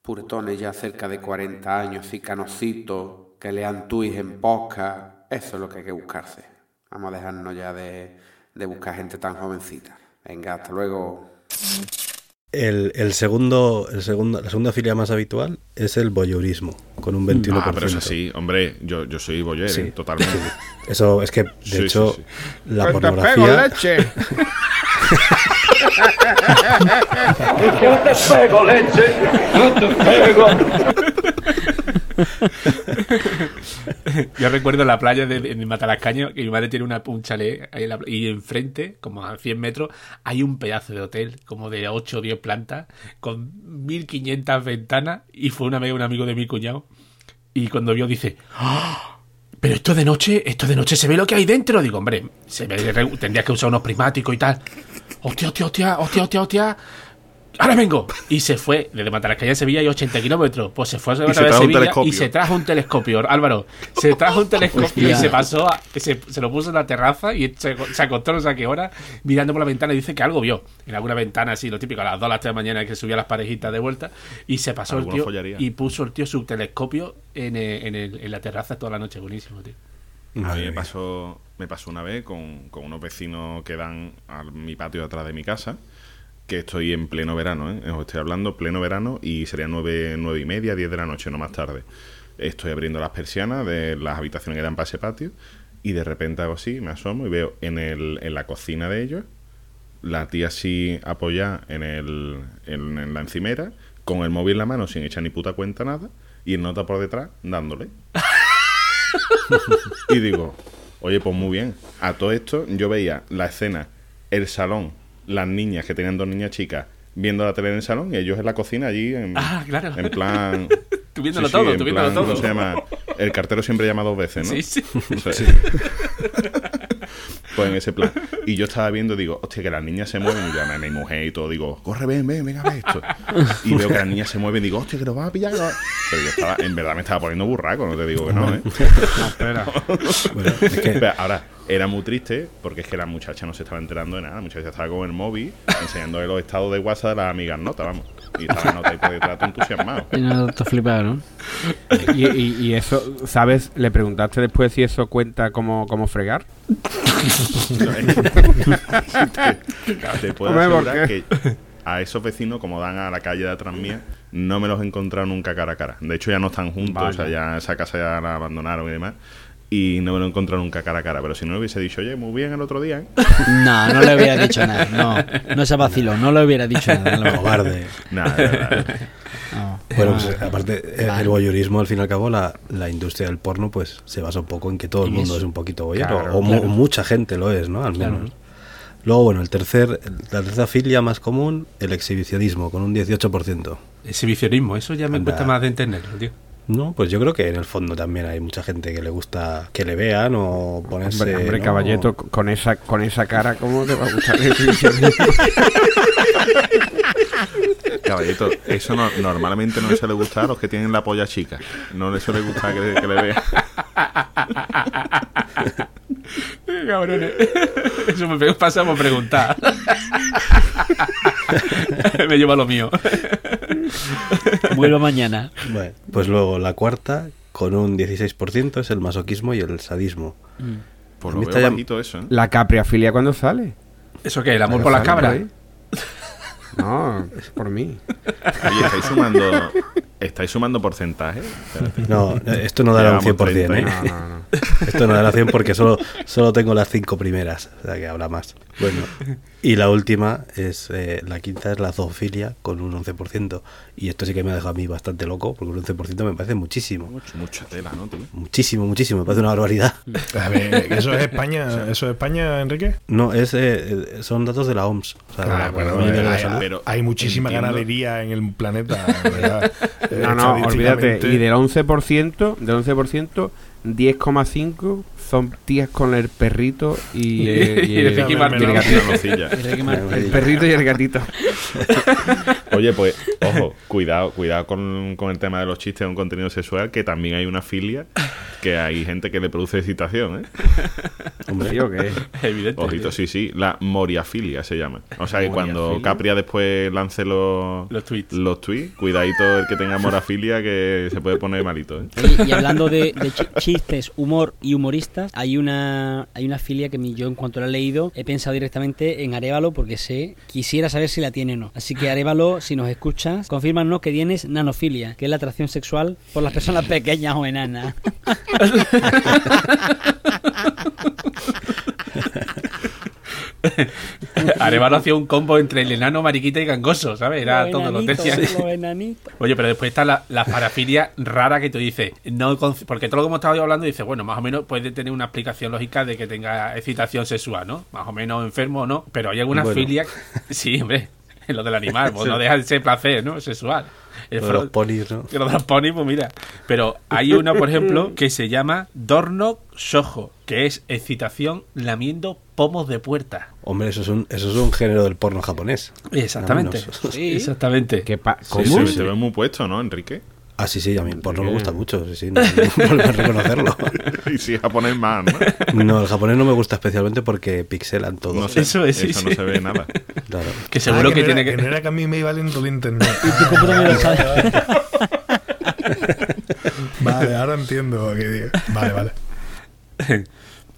Puretones ya cerca de 40 años y canositos que lean tuis en posca. Eso es lo que hay que buscarse. Vamos a dejarnos ya de, de buscar gente tan jovencita. Venga, hasta luego. El, el segundo, el segundo, la segunda filia más habitual es el voyeurismo, con un 21%. Ah, pero eso sí, hombre, yo, yo soy boyer, Sí. ¿eh? totalmente. Eso es que, de Sí, hecho, sí. la pornografía... leche! Yo te pego, leche. Yo te pego. Yo recuerdo la playa de, de Matalascaño que mi madre tiene una, un chalet ahí y enfrente, como a 100 metros, hay un pedazo de hotel, como de 8 o 10 plantas, con 1500 ventanas. Y fue una vez un amigo de mi cuñado. Y cuando vio, dice: "¡Ah! Pero esto de noche, esto de noche se ve lo que hay dentro. Digo, hombre, se ve, tendrías que usar unos prismáticos y tal. Hostia, hostia, hostia, hostia, hostia, hostia. Ahora vengo. Y se fue. Desde Matalascaña a Sevilla hay 80 kilómetros. Pues se fue a se de trajo un Sevilla y se trajo un telescopio. Álvaro, se trajo un telescopio y se pasó, a- se, se lo puso en la terraza y se, se acostó no sé a qué hora mirando por la ventana y dice que algo vio. En alguna ventana así, lo típico, a las 2 a las 3 de la mañana que subía las parejitas de vuelta y se pasó el tío follaría. y puso el tío su telescopio en, en, el- en la terraza toda la noche. Buenísimo, tío. A mí me pasó, me pasó una vez con, con unos vecinos que dan a mi patio de atrás de mi casa, que estoy en pleno verano, ¿eh? os estoy hablando pleno verano y sería nueve, nueve y media, diez de la noche, no más tarde. Estoy abriendo las persianas de las habitaciones que dan para ese patio y de repente hago así, me asomo y veo en, el, en la cocina de ellos la tía así apoyada en, el, en, en la encimera, con el móvil en la mano sin echar ni puta cuenta nada, y el nota por detrás dándole. y digo, oye, pues muy bien. A todo esto yo veía la escena, el salón, las niñas que tenían dos niñas chicas viendo la tele en el salón y ellos en la cocina allí en, Ah, claro. en plan... Tú viéndolo Sí, todo, en tú viéndolo plan, todo. ¿cómo se llama? El cartero siempre llama dos veces, ¿no? Sí, sí. O sea, Pues en ese plan. Y yo estaba viendo, digo, hostia, que las niñas se mueven. Y yo a mi mujer y todo, digo, corre, ven, ven, venga, ve esto. Y veo que las niñas se mueven, digo, hostia, que nos van a pillar. que nos va-". Pero yo estaba, en verdad me estaba poniendo burraco, no te digo que no, ¿eh? Bueno, es que- Pero ahora, era muy triste porque es que la muchacha no se estaba enterando de nada. La muchacha estaba con el móvil enseñándole los estados de WhatsApp de las amigas notas, vamos. Y estaba nota y por detrás entusiasmado. Y no te flipado, ¿no? Y, y- y eso, ¿sabes? ¿Le preguntaste después si eso cuenta como, como fregar? te, te puedo Hombre, ¿por asegurar que a esos vecinos, como dan a la calle de atrás mía, no me los he encontrado nunca cara a cara. De hecho, ya no están juntos, o sea, ya esa casa ya la abandonaron y demás. Y no me lo he encontrado nunca cara a cara. Pero si no le hubiese dicho, oye, muy bien el otro día, ¿eh? No, no le hubiera dicho nada. No, no se vaciló, no le hubiera dicho nada. no. cobarde. Nada. No. Bueno, pues aparte, eh, el voyeurismo, al fin y al cabo, la, la industria del porno, pues se basa un poco en que todo el mundo es un poquito voyeur, Claro, o, mu- claro. mucha gente lo es, ¿no? Al Claro. menos. Luego, bueno, el tercer, la tercera filia más común, el exhibicionismo, con un 18%. Exhibicionismo, eso ya me Anda. cuesta más de entenderlo, tío. No, pues yo creo que en el fondo también hay mucha gente que le gusta que le vean o ponerse. Hombre, hombre ¿no? caballeto, con esa, con esa cara, ¿cómo te va a gustar? Caballito, eso no- normalmente no le suele gustar a los que tienen la polla chica. No le suele gustar que, que le vean. Cabrones. Eso me pasa por preguntar. me lleva lo mío. Vuelvo mañana. Bueno, pues luego la cuarta, con un 16%, es el masoquismo y el sadismo. Pues A lo veo bajito eso, ¿eh? ¿La capriafilia cuándo sale? ¿Eso qué? ¿El amor por las ¿Cuándo cabras? No, es por mí. Oye, estáis sumando, ¿Estáis sumando porcentaje? No, esto no dará un Llevamos 100%, 30 ¿eh? No, no, no. Esto no dará 100 porque solo, solo tengo las cinco primeras, o sea que habrá más. Bueno, y la última es, eh, la quinta es la zoofilia con un 11%. Y esto sí que me ha dejado a mí bastante loco, porque un 11% me parece muchísimo. Mucha tela, ¿no, tío? Muchísimo, muchísimo, me parece una barbaridad. A ver, ¿eso es España, ¿eso es España, Enrique? No, es, eh, son datos de la OMS. O sea, la Ah, bueno, de la hay, Salud. Pero hay muchísima entiendo- ganadería en el planeta. ¿verdad? Eh, No, no, olvídate. Y del 11%, del 11%, 10,5 son tías con el perrito y, eh, y Y el el, Ricky el. El perrito y el gatito. Oye, pues, ojo, cuidado, cuidado con, con el tema de los chistes de un contenido sexual, que también hay una filia, que hay gente que le produce excitación, ¿eh? ¿Sí o qué? Evidente. Ojito, sí, sí, la moriafilia se llama. O sea que cuando. Capria después lance los, Los tweets. los tweets, cuidadito el que tenga morafilia, que se puede poner malito, ¿eh? Oye, y hablando de, de chi- chistes, humor y humoristas, hay una hay una filia que yo en cuanto la he leído he pensado directamente en Arevalo porque sé, quisiera saber si la tiene o no. Así que Arevalo, si nos escuchas, confírmanos que tienes nanofilia, que es la atracción sexual por las personas pequeñas o enanas. Arevalo hacía un combo entre el enano, mariquita y gangoso, ¿sabes? Era todo lo decía. Oye, pero después está la, la parafilia rara que tú dices. No, porque todo lo que hemos estado hablando dice, bueno, más o menos puede tener una explicación lógica de que tenga excitación sexual, ¿no? Más o menos enfermo o no. Pero hay algunas Bueno. filias. Sí, hombre. Lo del animal, pues no deja de ser placer, ¿no? Sexual. El Lo de los ponis, ¿no? lo de los ponis, pues mira. Pero hay una, por ejemplo, que se llama Dornok Soho, que es excitación lamiendo pomos de puerta. Hombre, eso es un, eso es un género del porno japonés. Exactamente. Sí. Exactamente. ¿Qué pa- Sí, ¿Cómo? se, ve muy puesto, ¿no, Enrique? Ah, sí, sí, a mí el porno me gusta mucho, sí, sí, no en reconocerlo. y si japonés más, ¿no? No, el japonés no me gusta especialmente porque pixelan todo. No sé, Eso es, sí, eso sí. no se ve nada. Claro. Que seguro Ah, que, no tiene era, que. no era que a mí me iba lento el internet. ¿Tu puta me lo sabes? Vale, ahora entiendo. lo que digo. Vale, vale.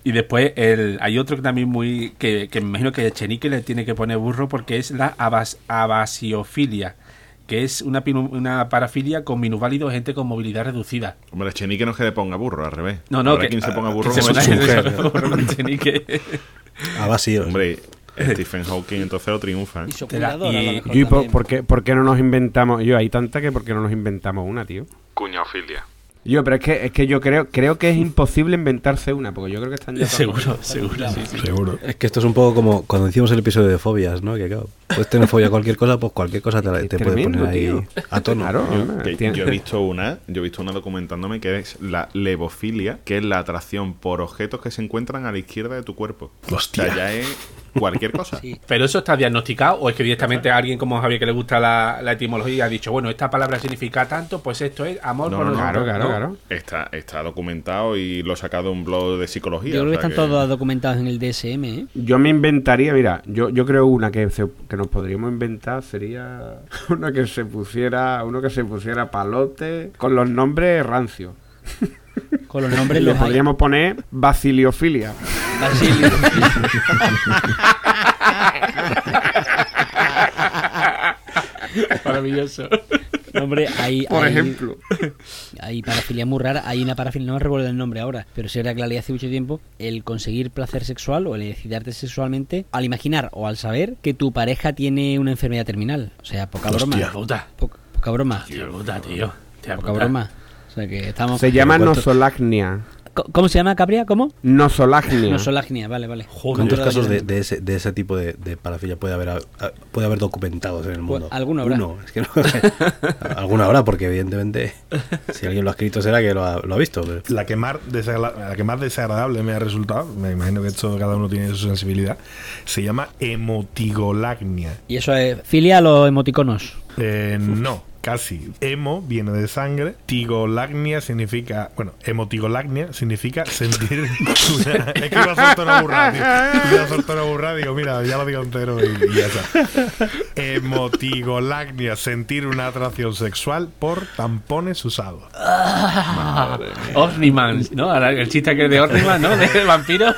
Y después el, hay otro que también muy. que, que me imagino que Chenique le tiene que poner burro porque es la abas, abasiofilia. Que es una, una parafilia con minusválido gente con movilidad reducida. Hombre, Chenique no es que le ponga burro, al revés. No, no, Habrá que, quien se ponga burro que se se burro con Chenique. Ah, va, sí. Hombre, Stephen Hawking entonces lo triunfa. ¿eh? Y lo y- mejor Yo, ¿y por, qué, por qué no nos inventamos? Yo, hay tanta que ¿por qué no nos inventamos una, tío? Cuñaofilia. Yo, pero es que, es que yo creo, creo que es imposible inventarse una, porque yo creo que están ya seguro, seguro. sí, sí. Seguro. Es que esto es un poco como cuando hicimos el episodio de fobias, ¿no? Que claro, puedes tener fobia a cualquier cosa, pues cualquier cosa te, te puede poner ahí tío. a tono. Claro, Yo, que yo he visto una, yo he visto una documentándome que es la levofilia, que es la atracción por objetos que se encuentran a la izquierda de tu cuerpo. Hostia. O sea, ya es cualquier cosa. Sí. Pero eso está diagnosticado o es que directamente alguien como Javier que le gusta la, la etimología ha dicho, bueno, esta palabra significa tanto, pues esto es amor No, por no, no, Claro, claro, ¿no? claro. Está, está documentado y lo he sacado de un blog de psicología. Yo creo que están todos documentados en el DSM, ¿eh? Yo me inventaría, mira, yo, yo creo una que, se- que nos podríamos inventar sería una que se pusiera, uno que se pusiera palote con los nombres rancios. Con los nombres Le los hay. podríamos poner basiliofilia. Basilio. Maravilloso. Hombre, hay, Por hay- ejemplo. Hay parafilia muy rara. Hay una parafilia, no me recuerdo el nombre ahora, pero sí era que la leí hace mucho tiempo. El conseguir placer sexual o el excitarte sexualmente al imaginar o al saber que tu pareja tiene una enfermedad terminal. O sea, poca broma. Hostia. Puta. Po- poca broma. Tío, puta, tío. Poca puta. broma. O sea que estamos. Se llama ¿cuánto- nosolagnia. ¿Cómo se llama, Capria? ¿Cómo? Nosolagnia. Nosolagnia, vale, vale. ¿Cuántos casos de, de ese, de ese tipo de, de parafilia puede haber, puede haber documentados en el mundo? Pues, alguno habrá. Uno, es que no. alguno habrá, porque evidentemente, si alguien lo ha escrito será que lo ha, lo ha visto. pero- La que, más desagra- la que más desagradable me ha resultado, me imagino que esto cada uno tiene su sensibilidad, se llama hemotigolagnia. Y eso es filia a los emoticonos. Eh, no, casi. Hemo viene de sangre. Tigolagnia significa. Bueno, hemotigolagnia significa sentir. Es que iba a una burrada, tío. Iba a soltar una burrada, digo, mira, ya lo digo entero y, ya está. Hemotigolagnia, sentir una atracción sexual por tampones usados. Ornimans, ¿no? El chiste que es de Orniman, ¿no? De vampiro.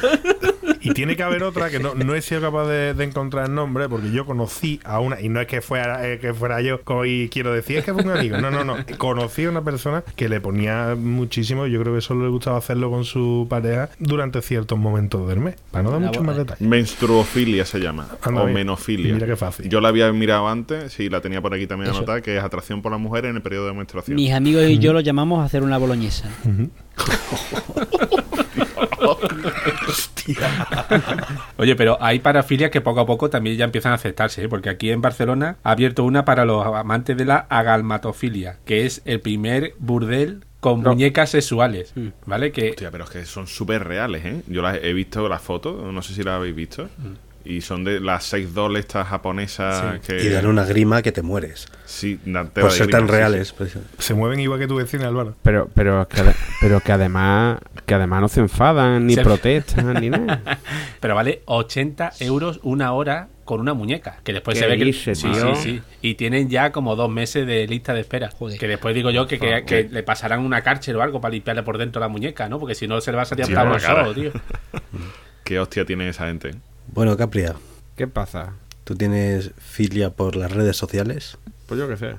Y tiene que haber otra que no, no he sido capaz de, de encontrar el nombre, porque yo conocí a una, y no es que fuera, eh, que fuera yo, co- y quiero decir, es que fue un amigo. No, no, no. Conocí a una persona que le ponía muchísimo, yo creo que solo le gustaba hacerlo con su pareja durante ciertos momentos del mes, para no dar mucho más detalles. Menstruofilia se llama. Anda o bien. menofilia. Mira qué fácil. Yo la había mirado antes, sí, la tenía por aquí también Eso. anotada, que es atracción por la mujer en el periodo de menstruación. Mis amigos y yo lo llamamos a hacer una boloñesa. Oye, pero hay parafilias que poco a poco también ya empiezan a aceptarse, ¿eh? porque aquí en Barcelona ha abierto una para los amantes de la agalmatofilia, que es el primer burdel con No. muñecas sexuales, Mm. ¿vale? Que Hostia, pero es que son súper reales, ¿eh? Yo las he visto las fotos, no sé si las habéis visto. Mm. Y son de las seis dolls estas japonesas que... Y dan una grima que te mueres. Sí, Por ser tan sí, reales. pues. Se mueven igual que tu vecina, Álvaro. Pero, pero, que, pero que además que además no se enfadan, ni Se- protestan, ni nada. Pero vale 80 euros una hora con una muñeca. Que después ¿Qué se ve que. sí, sí, sí. Y tienen ya como dos meses de lista de espera. Joder. Que después digo yo que, que, que le pasarán una cárcel o algo para limpiarle por dentro la muñeca, ¿no? Porque si no se le va a salir Sí, cara. ojos, tío. Qué hostia tiene esa gente. Bueno, Capria, ¿Qué pasa? ¿tú tienes filia por las redes sociales? Pues yo qué sé.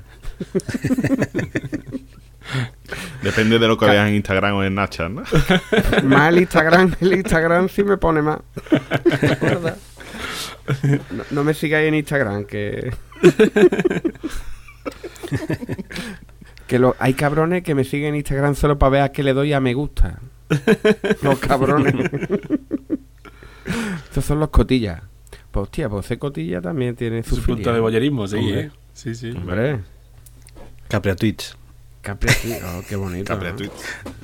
Depende de lo que veas en Instagram o en Snapchat, ¿no? Más el Instagram, el Instagram sí me pone más. No, no me sigáis en Instagram, que. que lo, hay cabrones que me siguen en Instagram solo para ver a qué le doy a me gusta. Los cabrones. Estos son los cotillas. Pues hostia, pues ese cotilla también tiene su, Su punto de boyerismo, sí, Hombre. ¿eh? Sí, sí. Hombre, Capria Twitch. Capri aquí. Oh, qué bonito. ¿no?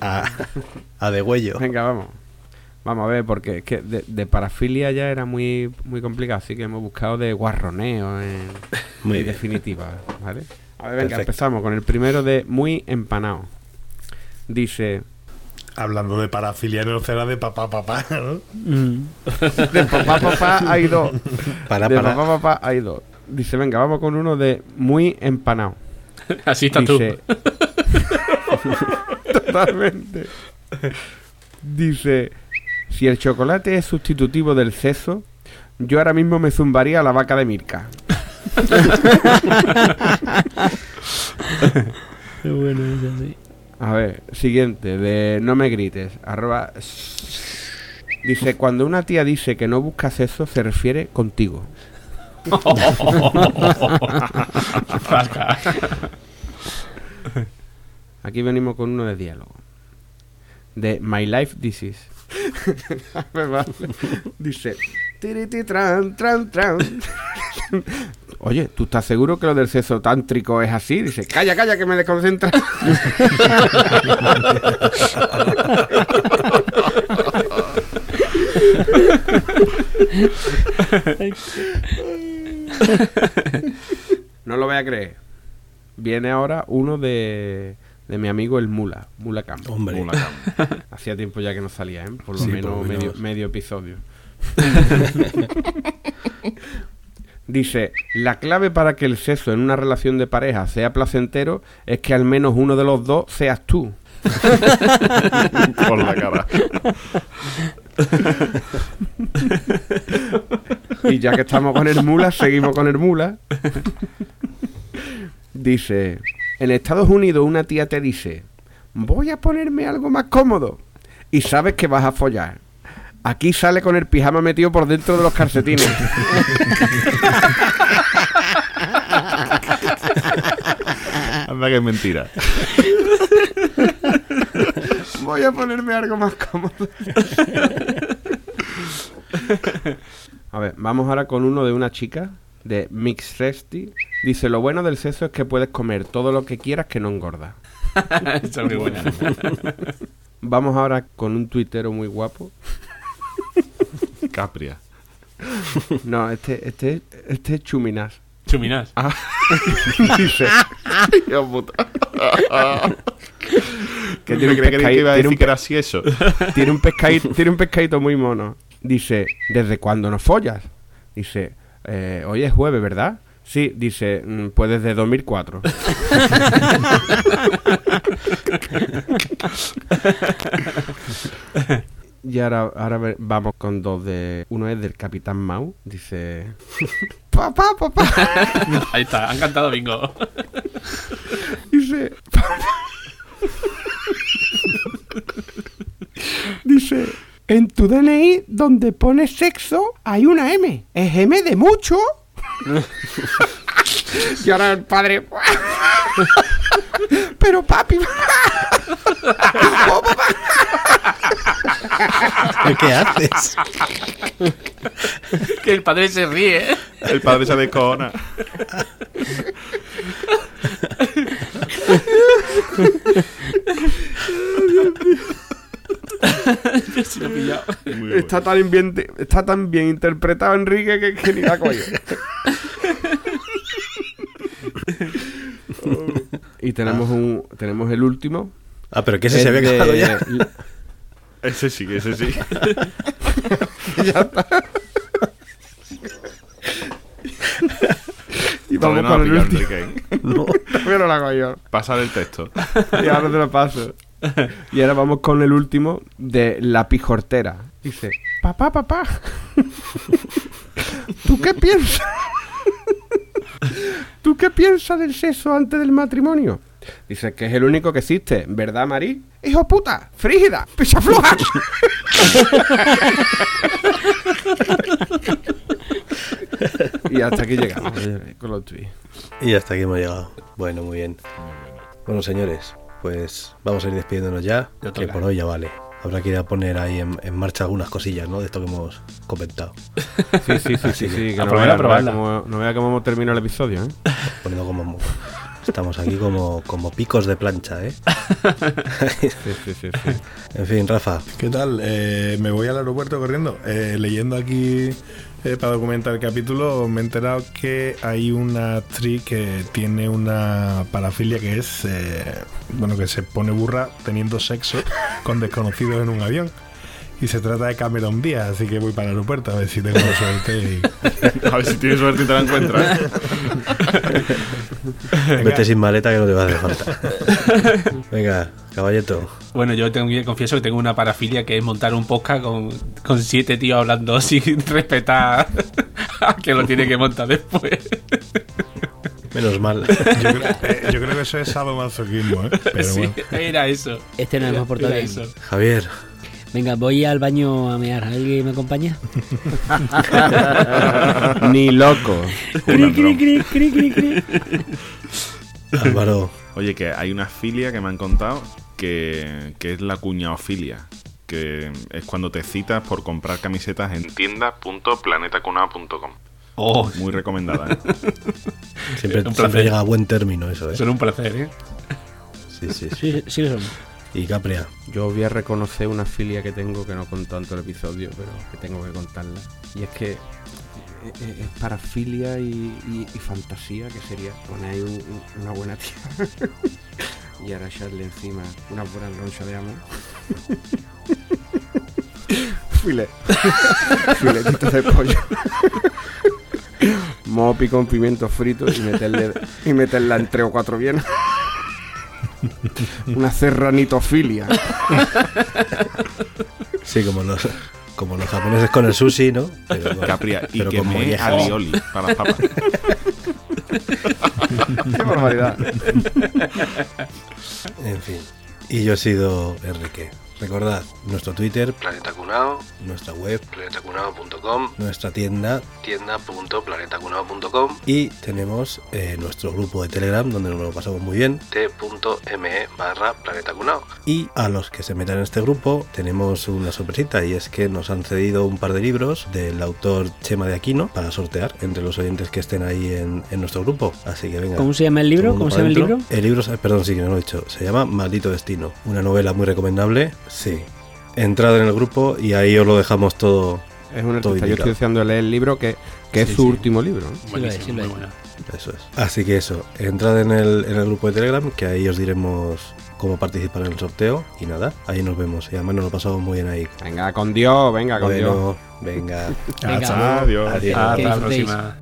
A, a de huello. Venga, vamos. Vamos a ver, porque es que de, de parafilia ya era muy, muy complicado, así que hemos buscado de guarroneo en, Muy en definitiva, ¿vale? A ver, venga, Perfecto. empezamos con el primero de muy empanado. Dice, Hablando de parafilia, no será de papá, papá, ¿no? de papá, papá hay dos. Para, de para. papá, papá hay dos. Dice, venga, vamos con uno de muy empanado. Así está tú. Totalmente. Dice, si el chocolate es sustitutivo del seso, yo ahora mismo me zumbaría a la vaca de Mirka. Qué bueno eso, sí. A ver, siguiente, de no me grites, arroba... Dice, cuando una tía dice que no busca sexo, se refiere contigo. Aquí venimos con uno de diálogo. De My Life vale. Dice, tiriti tran, tran, tran. Oye, ¿tú estás seguro que lo del sexo tántrico es así? Dice, calla, calla, que me desconcentra. no lo voy a creer. Viene ahora uno de, de mi amigo el Mula, Mula Campo. Hombre. Cama. Hacía tiempo ya que no salía, ¿eh? Por lo Sí, menos, por lo medio, menos. medio episodio. Dice, la clave para que el sexo en una relación de pareja sea placentero es que al menos uno de los dos seas tú. Por la cara. Y ya que estamos con el mula, seguimos con el mula. Dice, en Estados Unidos una tía te dice, voy a ponerme algo más cómodo. Y sabes que vas a follar. Aquí sale con el pijama metido por dentro de los calcetines. Anda que es mentira. Voy a ponerme algo más cómodo. A ver, vamos ahora con uno de una chica de Mix Resty. Dice, lo bueno del sexo es que puedes comer todo lo que quieras que no engorda. Esa es muy buena. Vamos ahora con un tuitero muy guapo. Capria. No, este, este, este es Chuminas. Chuminas. Dice Dios puta. que tiene un, ¿Creí que pescadi- iba a tiene un eso? tiene un pescadito, tiene un pescadito muy mono. Dice, ¿desde cuándo nos follas? Dice, eh, hoy es jueves, ¿verdad? Sí, dice, "Mm, pues desde 2004. Y ahora, ahora vamos con dos de. Uno es del Capitán Mau. Dice. Papá, papá. Ahí está, han cantado bingo. Dice. Dice. En tu DNI, donde pones sexo, hay una M. ¿Es M de mucho? y ahora el padre. Pero papi. ¿Qué haces? que el padre se ríe. El padre se descona. Se lo he pillado. Muy Está tan bien, está tan bien interpretado Enrique que, que ni la coño. y tenemos un tenemos el último. Ah, pero que ese Es se había de- acabado ya. Ese sí, ese sí. Y Todavía vamos no con la el último. No la hago yo. Pasa del texto. Y ahora te lo paso. Y ahora vamos con el último de la pijortera. Dice, papá, papá. ¿Tú qué piensas? ¿Tú qué piensas del sexo antes del matrimonio? Dice que es el único que existe, ¿verdad, Marí? ¡Hijo puta! ¡Frígida! ¡Pisa floja! y hasta aquí llegamos eh, con los tweets. Y hasta aquí hemos llegado. Bueno, muy bien. Bueno, señores, pues vamos a ir despidiéndonos ya, que por hoy ya vale. Habrá que ir a poner ahí en, en marcha algunas cosillas, ¿no? De esto que hemos comentado. Sí, sí, sí, sí, sí, que no probarla, vea, no, vea probarla. cómo, no vea cómo hemos terminado el episodio, ¿eh? Poniendo como... Estamos aquí como, como picos de plancha, ¿eh? Sí, sí, sí, sí. En fin, Rafa, ¿Qué tal? Eh, me voy al aeropuerto corriendo. Eh, leyendo aquí eh, para documentar el capítulo, me he enterado que hay una actriz que tiene una parafilia que es, eh, bueno, que se pone burra teniendo sexo con desconocidos en un avión. Y se trata de Cameron Díaz, así que voy para el aeropuerto a ver si tengo suerte. Y... A ver si tienes suerte y te la encuentras. vete sin maleta que no te va a hacer falta. Venga, caballeto. Bueno, yo tengo, confieso que tengo una parafilia que es montar un podcast con, con siete tíos hablando sin respetar a que lo tiene que montar después. Menos mal. Yo, creo, eh, yo creo que eso es sadomasoquismo, ¿eh? Pero sí, bueno. era eso. Este no Era- hemos portado. Javier, Venga, voy al baño a mear. ¿Alguien me acompaña? Ni loco. Cri, cri, cri, cri, cri, cri. Álvaro, Oye, que hay una filia que me han contado que, que es la cuñaofilia. Que es cuando te citas por comprar camisetas en tiendas.planetacunao.com. Oh, Muy recomendada, ¿eh? siempre, Un placer. siempre llega a buen término eso, ¿eh? son un placer, ¿eh? Sí, sí, sí. Sí, sí lo somos. Y Capria, Yo voy a reconocer una filia que tengo que no con tanto el episodio, pero que tengo que contarla. Y es que eh, eh, es parafilia y, y- y fantasía, que sería poner ahí un- un- una buena tía y ahora echarle encima una buena roncha de amor. Filet. Filetitos de pollo. Mopi con pimiento frito y meterle y meterla en tres o cuatro bien. Una serranitofilia. sí, como los, como los japoneses con el sushi, ¿no? Pero, con- Capria. Y pero que con me alioli para las papas. Qué barbaridad. En fin. Y yo he sido Enrique. Recordad nuestro Twitter, Planeta Cunao, nuestra web, planetacunao.com, nuestra tienda, tienda.planetacunao.com y tenemos eh, nuestro grupo de Telegram donde nos lo pasamos muy bien, t.me barra planetacunao. Y a los que se metan en este grupo tenemos una sorpresita y es que nos han cedido un par de libros del autor Chema de Aquino para sortear entre los oyentes que estén ahí en, en nuestro grupo. Así que venga. ¿Cómo se llama el libro? ¿Cómo se llama el libro? El libro, perdón, sí que no lo he dicho. Se llama Maldito Destino. Una novela muy recomendable. Sí. Entrad en el grupo y ahí os lo dejamos todo. Es un Todo artista. Yo estoy deseando leer el libro que, que es su sí. último libro. ¿no? Buenísimo, sí muy. Eso es. Así que eso. Entrad en el, en el grupo de Telegram que ahí os diremos cómo participar en el sorteo. Y nada, ahí nos vemos. Y además nos lo pasamos muy bien ahí. Venga, con Dios, venga, con Dios. Venga. Venga. Hasta luego. Adiós. Adiós. Hasta la próxima.